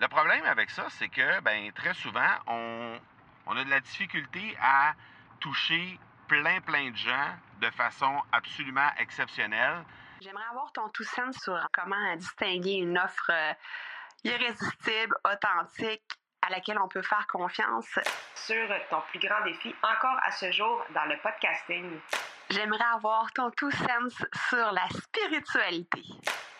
Le problème avec ça, c'est que ben, très souvent, on, on a de la difficulté à toucher plein, plein de gens de façon absolument exceptionnelle. J'aimerais avoir ton tout sens sur comment distinguer une offre euh, irrésistible, authentique, à laquelle on peut faire confiance. Sur ton plus grand défi encore à ce jour dans le podcasting. J'aimerais avoir ton tout sens sur la spiritualité.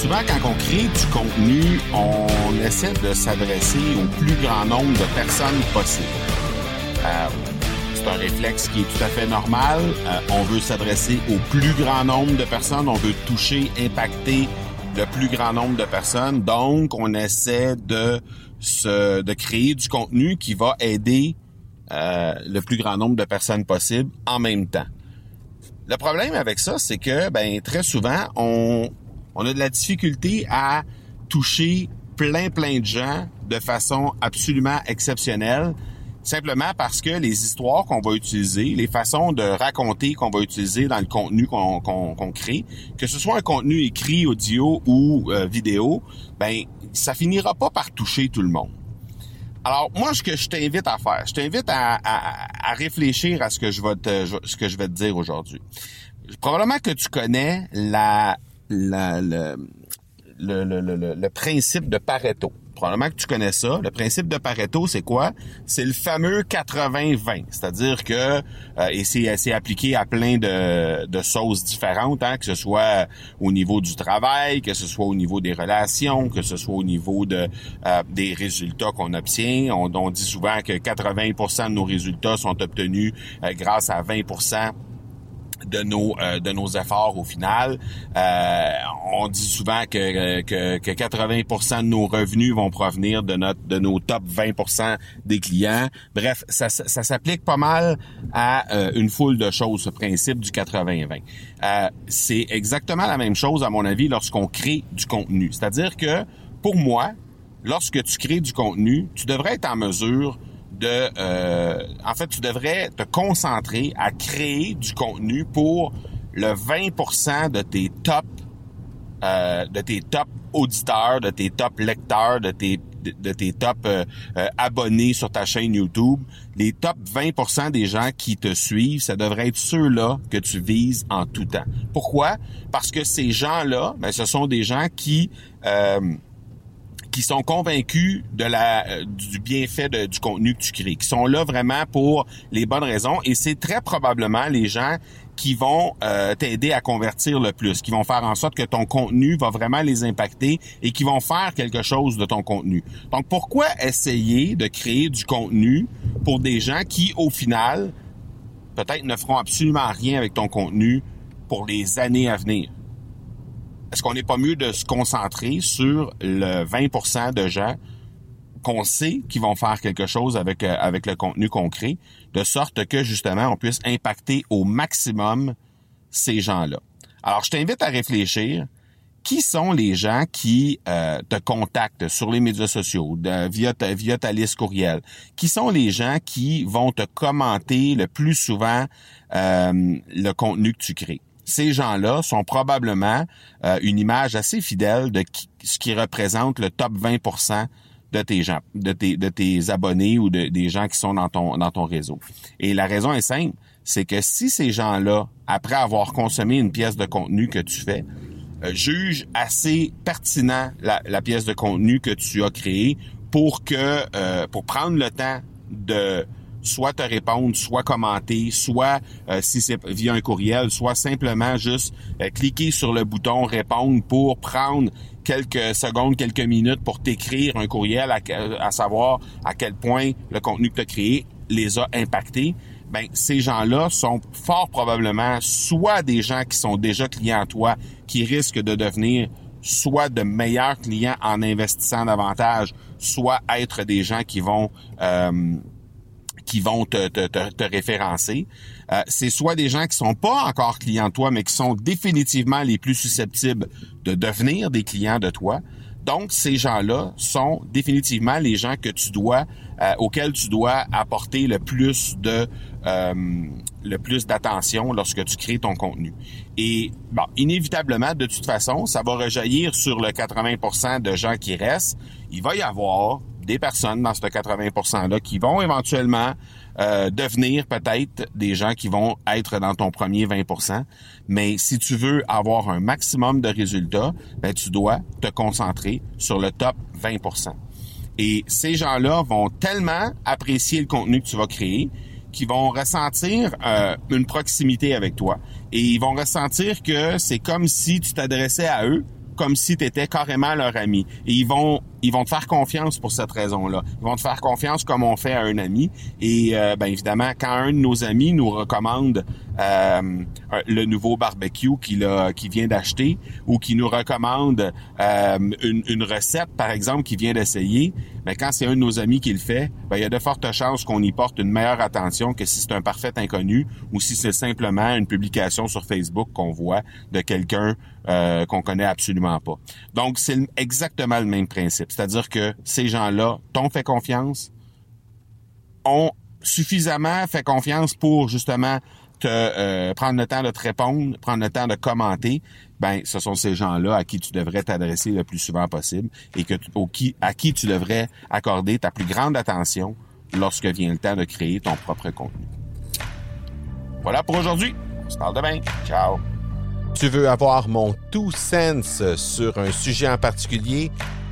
Souvent, quand on crée du contenu, on essaie de s'adresser au plus grand nombre de personnes possible. Euh, c'est un réflexe qui est tout à fait normal. Euh, on veut s'adresser au plus grand nombre de personnes. On veut toucher, impacter le plus grand nombre de personnes. Donc, on essaie de se, de créer du contenu qui va aider euh, le plus grand nombre de personnes possible en même temps. Le problème avec ça, c'est que ben très souvent on on a de la difficulté à toucher plein, plein de gens de façon absolument exceptionnelle, simplement parce que les histoires qu'on va utiliser, les façons de raconter qu'on va utiliser dans le contenu qu'on crée, que ce soit un contenu écrit, audio ou euh, vidéo, ben ça finira pas par toucher tout le monde. Alors moi, ce que je t'invite à faire, je t'invite à, à, réfléchir à ce que je vais te, ce que je vais te dire aujourd'hui. Probablement que tu connais la la, le, le, le, le, principe de Pareto. Probablement que tu connais ça. Le principe de Pareto, c'est quoi? C'est le fameux 80-20. C'est-à-dire que, euh, et c'est appliqué à plein de, de choses différentes, hein, que ce soit au niveau du travail, que ce soit au niveau des relations, que ce soit au niveau de euh, des résultats qu'on obtient. On, on, dit souvent que 80% de nos résultats sont obtenus euh, grâce à 20% de nos euh, de nos efforts au final. Euh, on dit souvent que, que, que 80% de nos revenus vont provenir de notre de nos top 20% des clients. Bref, ça, ça, s'applique pas mal à euh, une foule de choses, ce principe du 80-20. c'est exactement la même chose, à mon avis, lorsqu'on crée du contenu. C'est-à-dire que, pour moi, lorsque tu crées du contenu, tu devrais être en mesure de... Euh, en fait, tu devrais te concentrer à créer du contenu pour le 20% de tes top euh, de tes top auditeurs, de tes top lecteurs, de tes de tes top euh, abonnés sur ta chaîne YouTube, les top 20% des gens qui te suivent, ça devrait être ceux-là que tu vises en tout temps. Pourquoi? Parce que ces gens-là, ben, ce sont des gens qui qui sont convaincus de la euh, du bienfait du contenu que tu crées, qui sont là vraiment pour les bonnes raisons et c'est très probablement les gens qui vont euh, t'aider à convertir le plus, qui vont faire en sorte que ton contenu va vraiment les impacter et qui vont faire quelque chose de ton contenu. Donc pourquoi essayer de créer du contenu pour des gens qui au final peut-être ne feront absolument rien avec ton contenu pour les années à venir? Est-ce qu'on n'est pas mieux de se concentrer sur le 20% de gens qu'on sait qui vont faire quelque chose avec euh, avec le contenu qu'on crée, de sorte que justement on puisse impacter au maximum ces gens-là? Alors je t'invite à réfléchir. Qui sont les gens qui euh, te contactent sur les médias sociaux, via, ta, via ta liste courriel? Qui sont les gens qui vont te commenter le plus souvent euh, le contenu que tu crées? Ces gens-là sont probablement euh, une image assez fidèle de ce qui représente le top 20% de tes gens, de tes, abonnés ou de, des gens qui sont dans ton, réseau. Et la raison est simple, c'est que si ces gens-là, après avoir consommé une pièce de contenu que tu fais, euh, jugent assez pertinent la, la, pièce de contenu que tu as créée pour que euh, pour prendre le temps de soit te répondre, soit commenter, soit euh, si c'est via un courriel, soit simplement juste euh, cliquer sur le bouton répondre pour prendre quelques secondes, quelques minutes pour t'écrire un courriel à, savoir à quel point le contenu que tu as créé les a impactés. Ben, ces gens-là sont fort probablement soit des gens qui sont déjà clients à toi, qui risquent de devenir soit de meilleurs clients en investissant davantage, soit être des gens qui vont euh, qui vont te, te, te, référencer. Euh, c'est soit des gens qui sont pas encore clients de toi, mais qui sont définitivement les plus susceptibles de devenir des clients de toi. Donc, ces gens-là sont définitivement les gens que tu dois, euh, auxquels tu dois apporter le plus de, euh, le plus d'attention lorsque tu crées ton contenu. Et bon, inévitablement, de toute façon, ça va rejaillir sur le 80% de gens qui restent. Il va y avoir des personnes dans ce 80%-là qui vont éventuellement euh, devenir peut-être des gens qui vont être dans ton premier 20%. Mais si tu veux avoir un maximum de résultats, ben, tu dois te concentrer sur le top 20%. Et ces gens-là vont tellement apprécier le contenu que tu vas créer qu'ils vont ressentir euh, une proximité avec toi. Et ils vont ressentir que c'est comme si tu t'adressais à eux comme si tu étais carrément leur ami. Et ils vont ils vont te faire confiance pour cette raison-là. Ils vont te faire confiance comme on fait à un ami. Et euh, ben évidemment, quand un de nos amis nous recommande euh, le nouveau barbecue qu'il a, qu'il vient d'acheter, ou qui nous recommande euh, une, une, recette, par exemple, qu'il vient d'essayer, mais ben, quand c'est un de nos amis qui le fait, ben, il y a de fortes chances qu'on y porte une meilleure attention que si c'est un parfait inconnu ou si c'est simplement une publication sur Facebook qu'on voit de quelqu'un euh, qu'on connaît absolument pas. Donc, c'est exactement le même principe. C'est-à-dire que ces gens-là t'ont fait confiance, ont suffisamment fait confiance pour justement te euh, prendre le temps de te répondre, prendre le temps de commenter, ben ce sont ces gens-là à qui tu devrais t'adresser le plus souvent possible et qui, à qui tu devrais accorder ta plus grande attention lorsque vient le temps de créer ton propre contenu. Voilà pour aujourd'hui. On se parle demain. Ciao. Tu veux avoir mon tout sens sur un sujet en particulier?